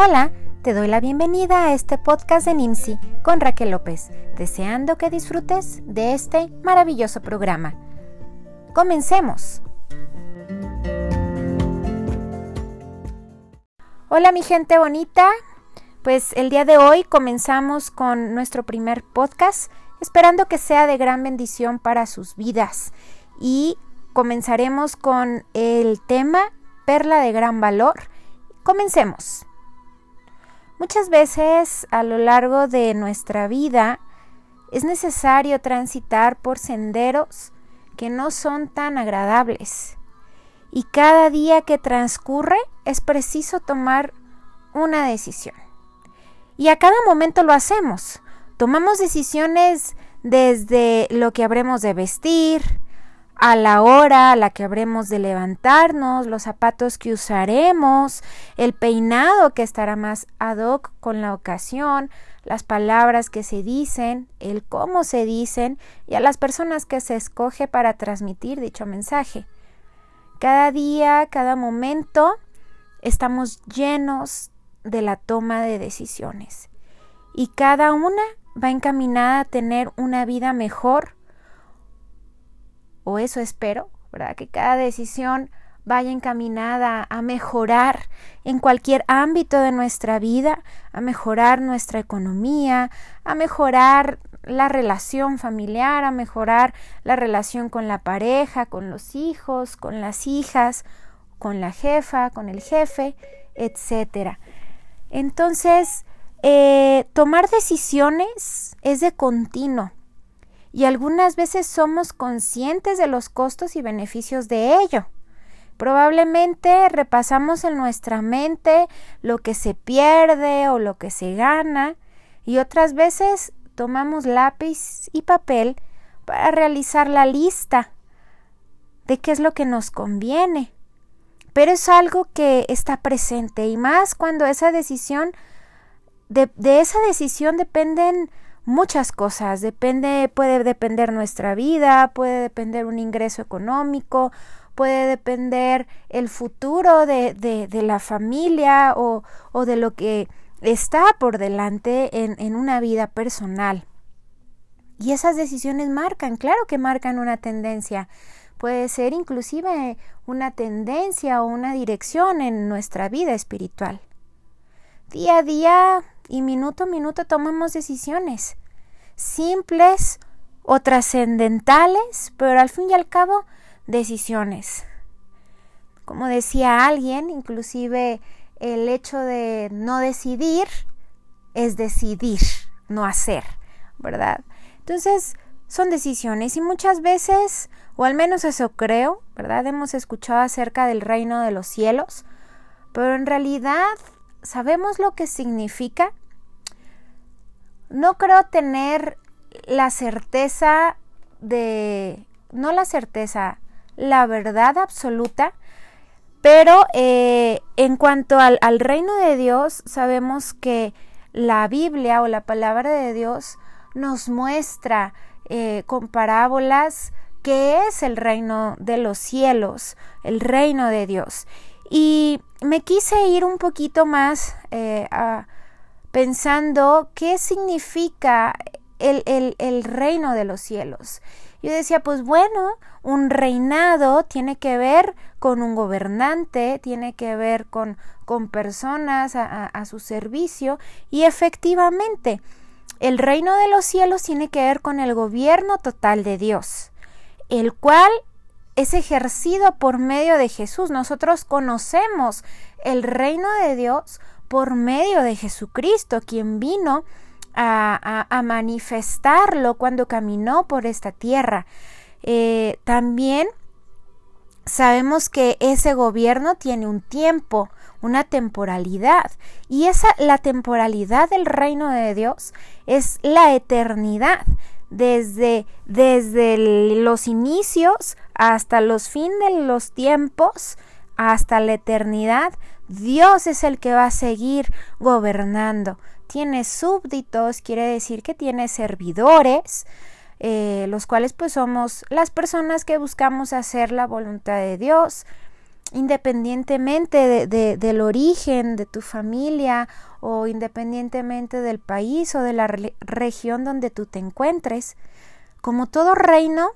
Hola, te doy la bienvenida a este podcast de NIMSI con Raquel López, deseando que disfrutes de este maravilloso programa. Comencemos. Hola mi gente bonita, pues el día de hoy comenzamos con nuestro primer podcast, esperando que sea de gran bendición para sus vidas. Y comenzaremos con el tema Perla de gran valor. Comencemos. Muchas veces a lo largo de nuestra vida es necesario transitar por senderos que no son tan agradables. Y cada día que transcurre es preciso tomar una decisión. Y a cada momento lo hacemos. Tomamos decisiones desde lo que habremos de vestir, a la hora a la que habremos de levantarnos, los zapatos que usaremos, el peinado que estará más ad hoc con la ocasión, las palabras que se dicen, el cómo se dicen y a las personas que se escoge para transmitir dicho mensaje. Cada día, cada momento, estamos llenos de la toma de decisiones y cada una va encaminada a tener una vida mejor o eso espero, ¿verdad? Que cada decisión vaya encaminada a mejorar en cualquier ámbito de nuestra vida, a mejorar nuestra economía, a mejorar la relación familiar, a mejorar la relación con la pareja, con los hijos, con las hijas, con la jefa, con el jefe, etc. Entonces, eh, tomar decisiones es de continuo y algunas veces somos conscientes de los costos y beneficios de ello. Probablemente repasamos en nuestra mente lo que se pierde o lo que se gana y otras veces tomamos lápiz y papel para realizar la lista de qué es lo que nos conviene. Pero es algo que está presente y más cuando esa decisión, de, de esa decisión dependen muchas cosas. Depende, puede depender nuestra vida, puede depender un ingreso económico, puede depender el futuro de, de, la familia o, o, de lo que está por delante en, en una vida personal. Y esas decisiones marcan, claro que marcan una tendencia. Puede ser inclusive una tendencia o una dirección en nuestra vida espiritual. Día a día y minuto a minuto tomamos decisiones simples o trascendentales, pero al fin y al cabo decisiones. Como decía alguien, inclusive el hecho de no decidir es decidir, no hacer, ¿verdad? Entonces, son decisiones y muchas veces, o al menos eso creo, ¿verdad? Hemos escuchado acerca del reino de los cielos, pero en realidad sabemos lo que significa. No creo tener la certeza de, no la certeza, la verdad absoluta, pero eh, en cuanto al, reino de Dios, sabemos que la Biblia o la palabra de Dios nos muestra eh, con parábolas qué es el reino de los cielos, el reino de Dios. Y me quise ir un poquito más eh, pensando qué significa el, el, reino de los cielos. Yo decía, pues bueno, un reinado tiene que ver con un gobernante, tiene que ver con, con personas a, a, su servicio y efectivamente el reino de los cielos tiene que ver con el gobierno total de Dios, el cual es ejercido por medio de Jesús. Nosotros conocemos el reino de Dios por medio de Jesucristo, quien vino a, manifestarlo cuando caminó por esta tierra. Eh, también sabemos que ese gobierno tiene un tiempo, una temporalidad. Y esa, la temporalidad del reino de Dios es la eternidad. Desde, desde los inicios hasta los fines de los tiempos, hasta la eternidad, Dios es el que va a seguir gobernando tiene súbditos, quiere decir que tiene servidores, eh, los cuales pues somos las personas que buscamos hacer la voluntad de Dios. independientemente de, del origen de tu familia o independientemente del país o de la región donde tú te encuentres. Como todo reino,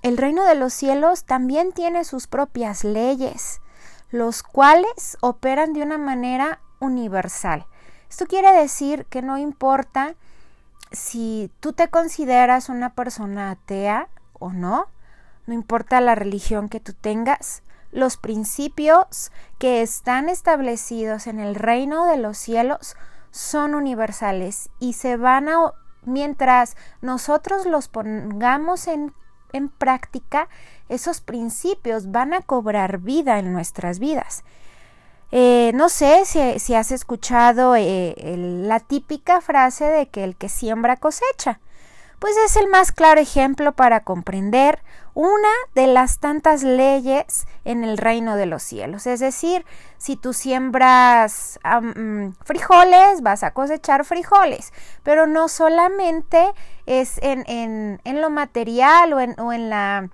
el reino de los cielos también tiene sus propias leyes, los cuales operan de una manera universal. Esto quiere decir que no importa si tú te consideras una persona atea o no, no importa la religión que tú tengas, los principios que están establecidos en el reino de los cielos son universales y se van a, mientras nosotros los pongamos en, en práctica, esos principios van a cobrar vida en nuestras vidas. Eh, no sé si, has escuchado eh, la típica frase de que el que siembra cosecha. Pues es el más claro ejemplo para comprender una de las tantas leyes en el reino de los cielos. Es decir, si tú siembras mm, frijoles, vas a cosechar frijoles, pero no solamente es en, lo material o en, o en la...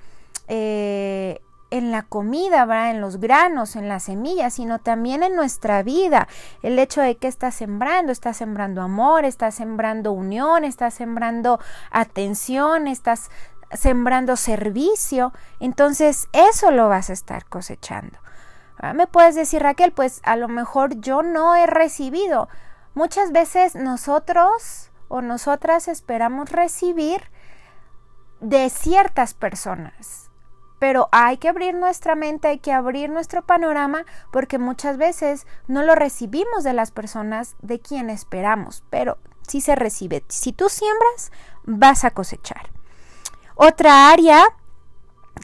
Eh, en la comida, ¿verdad? en los granos, en las semillas, sino también en nuestra vida. El hecho de que estás sembrando, estás sembrando amor, estás sembrando unión, estás sembrando atención, estás sembrando servicio, entonces eso lo vas a estar cosechando. Me puedes decir, Raquel, pues a lo mejor yo no he recibido. Muchas veces nosotros o nosotras esperamos recibir de ciertas personas pero hay que abrir nuestra mente, hay que abrir nuestro panorama porque muchas veces no lo recibimos de las personas de quien esperamos, pero sí se recibe. Si tú siembras, vas a cosechar. Otra área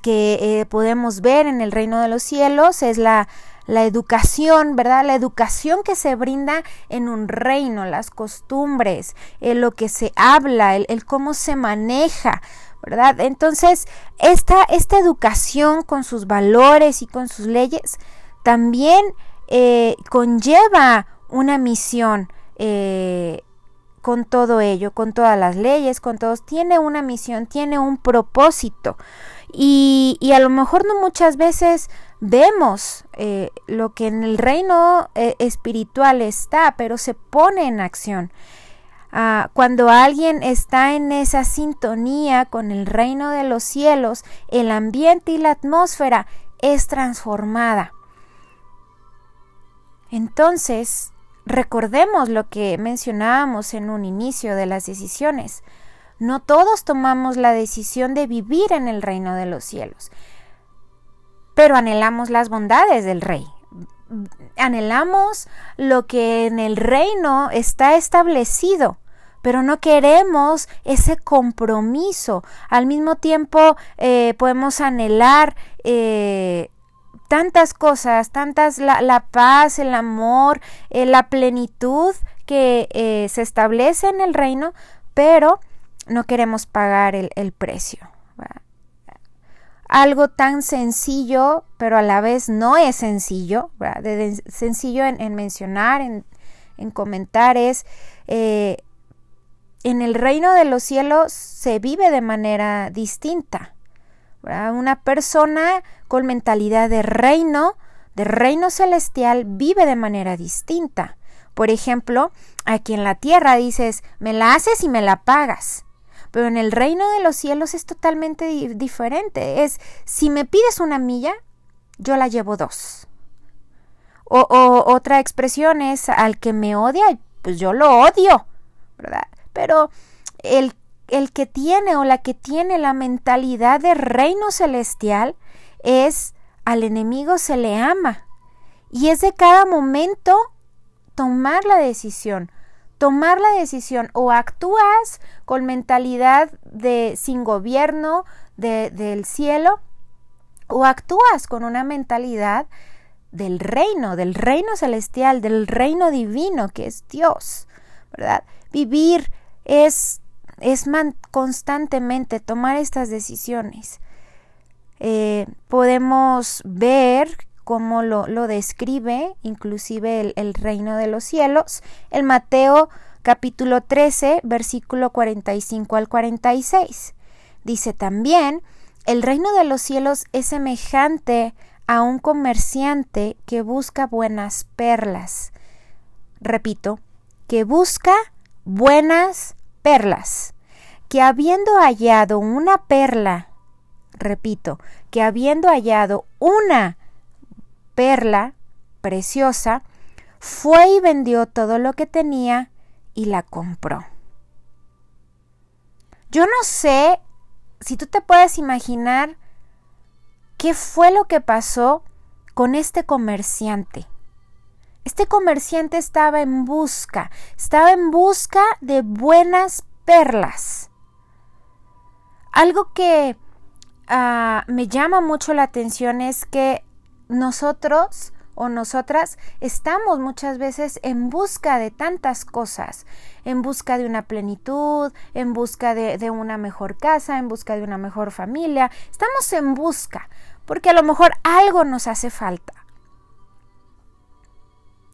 que eh, podemos ver en el reino de los cielos es la, la educación, ¿verdad? La educación que se brinda en un reino, las costumbres, lo que se habla, el, cómo se maneja. ¿verdad? Entonces, esta, esta educación con sus valores y con sus leyes también eh, conlleva una misión eh, con todo ello, con todas las leyes, con todos, tiene una misión, tiene un propósito. Y, y a lo mejor no muchas veces vemos eh, lo que en el reino espiritual está, pero se pone en acción. Ah, cuando alguien está en esa sintonía con el reino de los cielos, el ambiente y la atmósfera es transformada. Entonces, recordemos lo que mencionábamos en un inicio de las decisiones. No todos tomamos la decisión de vivir en el reino de los cielos, pero anhelamos las bondades del rey. Anhelamos lo que en el reino está establecido, pero no queremos ese compromiso. Al mismo tiempo eh, podemos anhelar eh, tantas cosas, tantas la, paz, el amor, eh, la plenitud que se establece en el reino, pero no queremos pagar el, precio. Algo tan sencillo, pero a la vez no es sencillo, sencillo en, mencionar, en, en comentar, es en el reino de los cielos se vive de manera distinta. Una persona con mentalidad de reino, de reino celestial, vive de manera distinta. Por ejemplo, aquí en la tierra dices, me la haces y me la pagas. Pero en el reino de los cielos es totalmente diferente. Es, si me pides una milla, yo la llevo dos. O, o otra expresión es, al que me odia, pues yo lo odio. ¿Verdad? pero el, el que tiene o la que tiene la mentalidad de reino celestial es al enemigo se le ama. Y es de cada momento tomar la decisión. Tomar la decisión o actúas con mentalidad de sin gobierno de, del cielo o actúas con una mentalidad del reino, del reino celestial, del reino divino que es Dios, ¿verdad? Vivir es, es constantemente tomar estas decisiones. Eh, podemos ver cómo lo, describe inclusive el, el, reino de los cielos, el Mateo capítulo 13, versículo 45 al 46. Dice también, el reino de los cielos es semejante a un comerciante que busca buenas perlas. Repito, que busca buenas perlas, que habiendo hallado una perla, repito, que habiendo hallado una perla preciosa, fue y vendió todo lo que tenía y la compró. Yo no sé si tú te puedes imaginar qué fue lo que pasó con este comerciante. Este comerciante estaba en busca, estaba en busca de buenas perlas. Algo que ah, me llama mucho la atención es que nosotros o nosotras estamos muchas veces en busca de tantas cosas, en busca de una plenitud, en busca de, de, una mejor casa, en busca de una mejor familia. Estamos en busca, porque a lo mejor algo nos hace falta.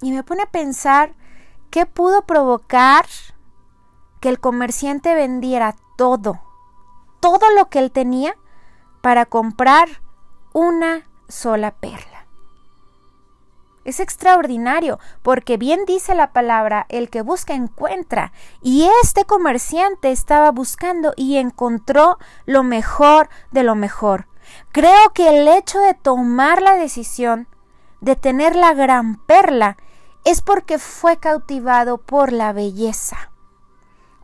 Y me pone a pensar qué pudo provocar que el comerciante vendiera todo, todo lo que él tenía para comprar una sola perla. Es extraordinario, porque bien dice la palabra, el que busca encuentra. Y este comerciante estaba buscando y encontró lo mejor de lo mejor. Creo que el hecho de tomar la decisión de tener la gran perla es porque fue cautivado por la belleza,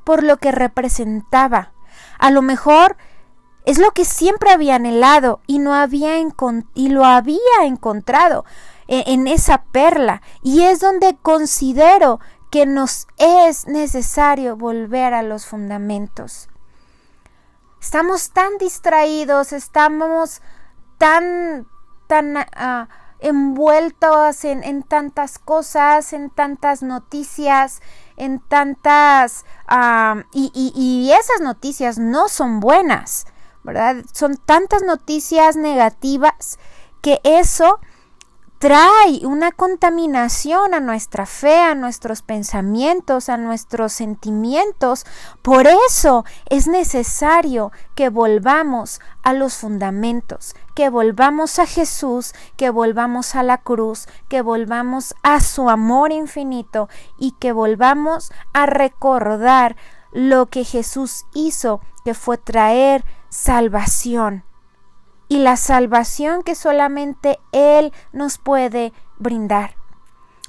por lo que representaba. A lo mejor es lo que siempre había anhelado y, no había y lo había encontrado en, en esa perla. Y es donde considero que nos es necesario volver a los fundamentos. Estamos tan distraídos, estamos tan, tan uh, envueltos en, en, tantas cosas, en tantas noticias, en tantas... Y, y, y esas noticias no son buenas, ¿verdad? Son tantas noticias negativas que eso trae una contaminación a nuestra fe, a nuestros pensamientos, a nuestros sentimientos. Por eso es necesario que volvamos a los fundamentos, que volvamos a Jesús, que volvamos a la cruz, que volvamos a su amor infinito y que volvamos a recordar lo que Jesús hizo, que fue traer salvación y la salvación que solamente Él nos puede brindar.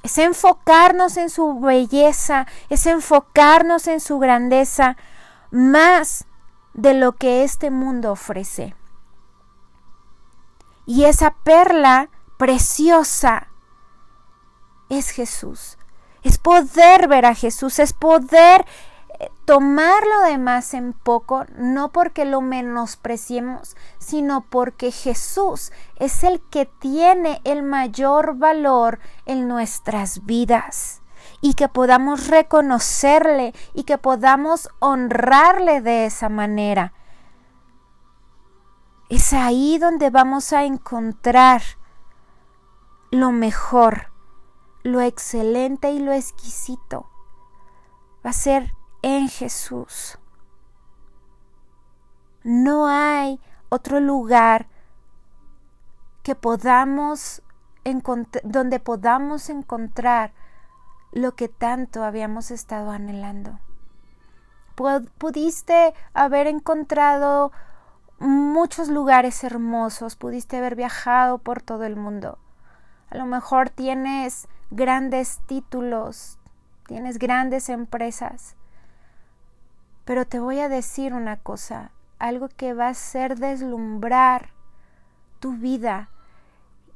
Es enfocarnos en su belleza, es enfocarnos en su grandeza más de lo que este mundo ofrece. Y esa perla preciosa es Jesús. Es poder ver a Jesús, es poder tomar lo demás en poco, no porque lo menospreciemos, sino porque Jesús es el que tiene el mayor valor en nuestras vidas y que podamos reconocerle y que podamos honrarle de esa manera. Es ahí donde vamos a encontrar lo mejor, lo excelente y lo exquisito. Va a ser en Jesús. No hay otro lugar que podamos donde podamos encontrar lo que tanto habíamos estado anhelando. Pudiste haber encontrado muchos lugares hermosos, pudiste haber viajado por todo el mundo. A lo mejor tienes grandes títulos, tienes grandes empresas, pero te voy a decir una cosa, algo que va a hacer deslumbrar tu vida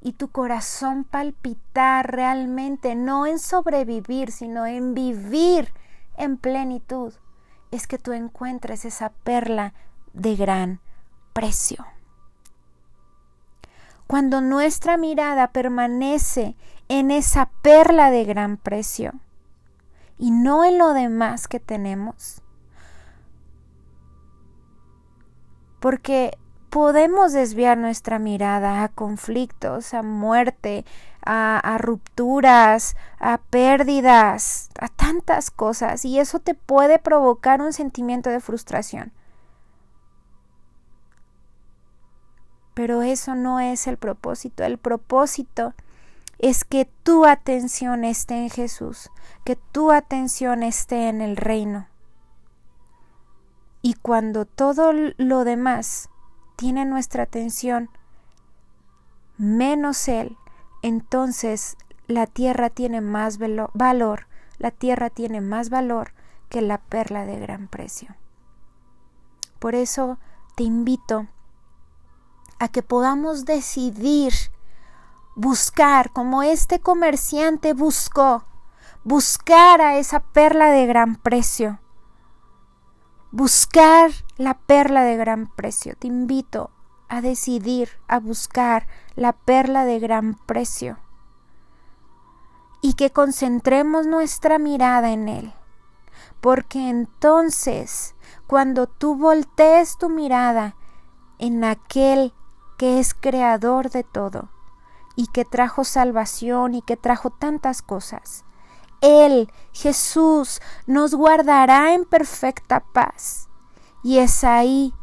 y tu corazón palpitar realmente, no en sobrevivir, sino en vivir en plenitud, es que tú encuentres esa perla de gran precio. Cuando nuestra mirada permanece en esa perla de gran precio y no en lo demás que tenemos, porque podemos desviar nuestra mirada a conflictos, a muerte, a, rupturas, a pérdidas, a tantas cosas, y eso te puede provocar un sentimiento de frustración. Pero eso no es el propósito. El propósito es que tu atención esté en Jesús, que tu atención esté en el reino. Y cuando todo lo demás tiene nuestra atención, menos Él, entonces la tierra tiene más valor, la tierra tiene más valor que la perla de gran precio. Por eso te invito a que podamos decidir buscar como este comerciante buscó, buscar a esa perla de gran precio, buscar la perla de gran precio. Te invito a decidir, a buscar la perla de gran precio y que concentremos nuestra mirada en Él. Porque entonces, cuando tú voltees tu mirada en aquel que es creador de todo y que trajo salvación y que trajo tantas cosas, Él, Jesús, nos guardará en perfecta paz. Y es ahí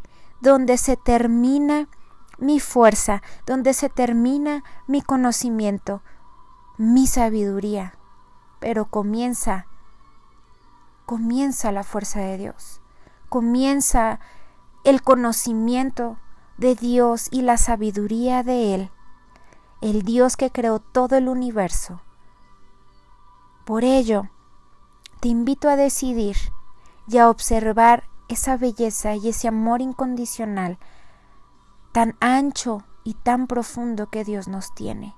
donde se termina mi fuerza, donde se termina mi conocimiento, mi sabiduría. Pero comienza, comienza la fuerza de Dios, comienza el conocimiento de Dios y la sabiduría de Él, el Dios que creó todo el universo. Por ello, te invito a decidir y a observar esa belleza y ese amor incondicional tan ancho y tan profundo que Dios nos tiene.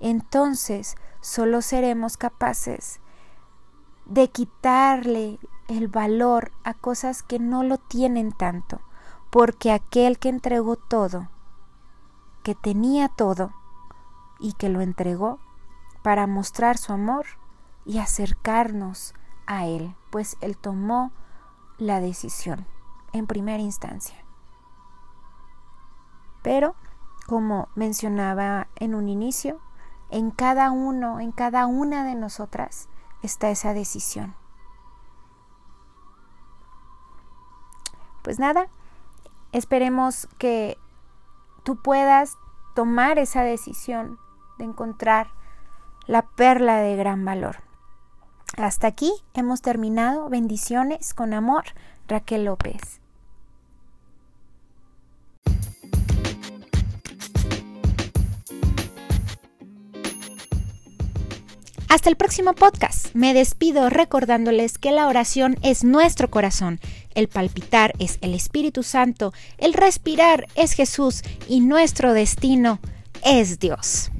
Entonces solo seremos capaces de quitarle el valor a cosas que no lo tienen tanto, porque aquel que entregó todo, que tenía todo y que lo entregó para mostrar su amor y acercarnos a Él, pues Él tomó la decisión en primera instancia. Pero, como mencionaba en un inicio, en cada uno, en cada una de nosotras está esa decisión. Pues nada, esperemos que tú puedas tomar esa decisión de encontrar la perla de gran valor. Hasta aquí hemos terminado. Bendiciones con amor, Raquel López. Hasta el próximo podcast. Me despido recordándoles que la oración es nuestro corazón, el palpitar es el Espíritu Santo, el respirar es Jesús y nuestro destino es Dios.